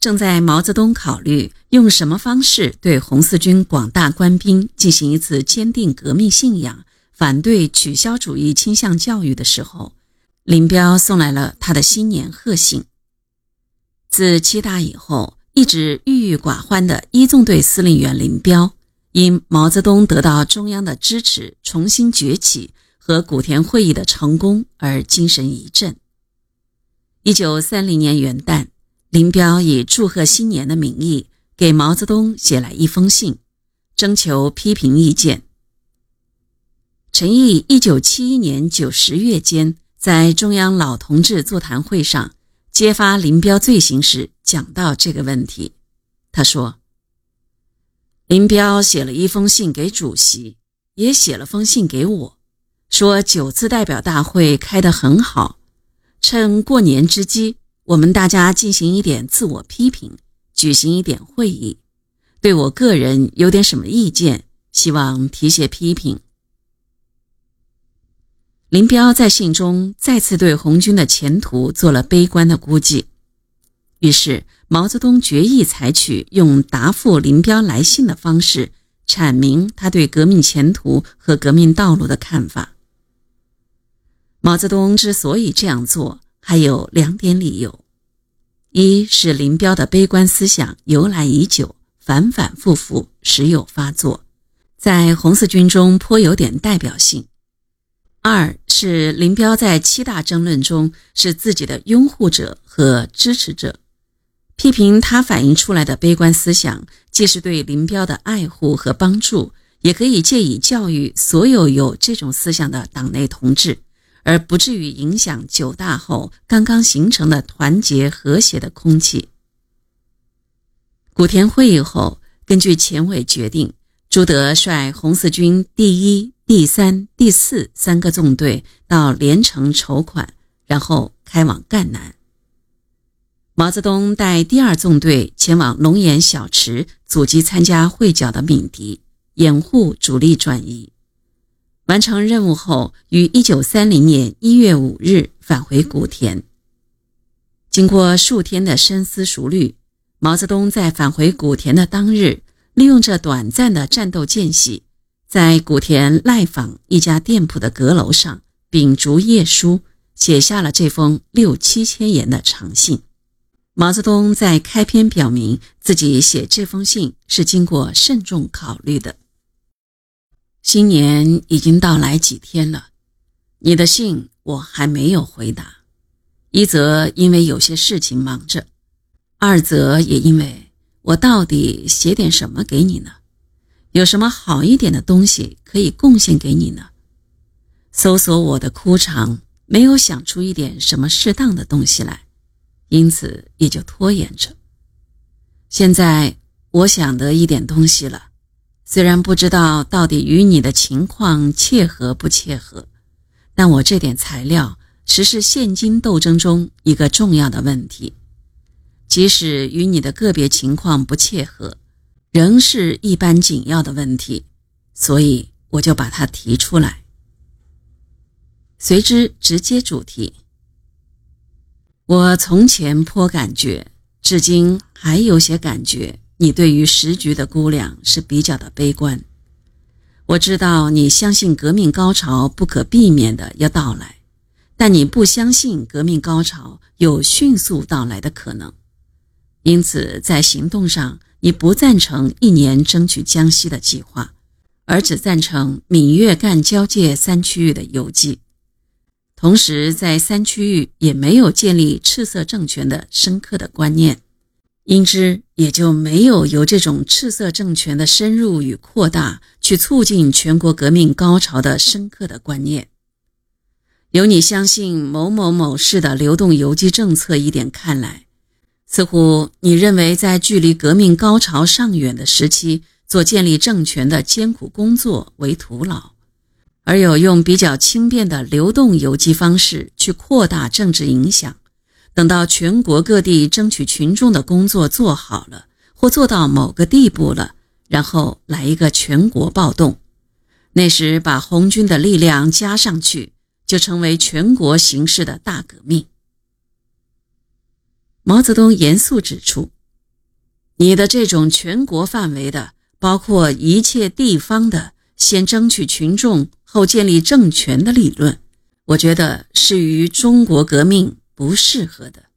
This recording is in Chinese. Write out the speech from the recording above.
正在毛泽东考虑用什么方式对红四军广大官兵进行一次坚定革命信仰、反对取消主义倾向教育的时候，林彪送来了他的新年贺信。自七大以后，一直郁郁寡欢的一纵队司令员林彪，因毛泽东得到中央的支持，重新崛起和古田会议的成功而精神一振。一九三零年元旦。林彪以祝贺新年的名义给毛泽东写来一封信，征求批评意见。陈毅一九七一年九十月间在中央老同志座谈会上揭发林彪罪行时，讲到这个问题。他说：“林彪写了一封信给主席，也写了封信给我，说九次代表大会开得很好，趁过年之机。”我们大家进行一点自我批评，举行一点会议，对我个人有点什么意见，希望提些批评。林彪在信中再次对红军的前途做了悲观的估计，于是毛泽东决意采取用答复林彪来信的方式，阐明他对革命前途和革命道路的看法。毛泽东之所以这样做。还有两点理由：一是林彪的悲观思想由来已久，反反复复，时有发作，在红四军中颇有点代表性；二是林彪在七大争论中是自己的拥护者和支持者，批评他反映出来的悲观思想，既是对林彪的爱护和帮助，也可以借以教育所有有这种思想的党内同志。而不至于影响九大后刚刚形成的团结和谐的空气。古田会议后，根据前委决定，朱德率红四军第一、第三、第四三个纵队到连城筹款，然后开往赣南。毛泽东带第二纵队前往龙岩小池，阻击参加会剿的闽敌，掩护主力转移。完成任务后，于一九三零年一月五日返回古田。经过数天的深思熟虑，毛泽东在返回古田的当日，利用这短暂的战斗间隙，在古田赖坊一家店铺的阁楼上秉烛夜书，写下了这封六七千言的长信。毛泽东在开篇表明，自己写这封信是经过慎重考虑的。新年已经到来几天了，你的信我还没有回答。一则因为有些事情忙着，二则也因为我到底写点什么给你呢？有什么好一点的东西可以贡献给你呢？搜索我的枯肠，没有想出一点什么适当的东西来，因此也就拖延着。现在我想得一点东西了。虽然不知道到底与你的情况切合不切合，但我这点材料实是现今斗争中一个重要的问题。即使与你的个别情况不切合，仍是一般紧要的问题，所以我就把它提出来。随之直接主题。我从前颇感觉，至今还有些感觉。你对于时局的估量是比较的悲观。我知道你相信革命高潮不可避免的要到来，但你不相信革命高潮有迅速到来的可能。因此，在行动上，你不赞成一年争取江西的计划，而只赞成闽粤赣交界三区域的游击。同时，在三区域也没有建立赤色政权的深刻的观念。因之，也就没有由这种赤色政权的深入与扩大去促进全国革命高潮的深刻的观念。由你相信某某某市的流动游击政策一点看来，似乎你认为在距离革命高潮尚远的时期做建立政权的艰苦工作为徒劳，而有用比较轻便的流动游击方式去扩大政治影响。等到全国各地争取群众的工作做好了，或做到某个地步了，然后来一个全国暴动，那时把红军的力量加上去，就成为全国形势的大革命。毛泽东严肃指出，你的这种全国范围的，包括一切地方的，先争取群众后建立政权的理论，我觉得是与中国革命不适合的。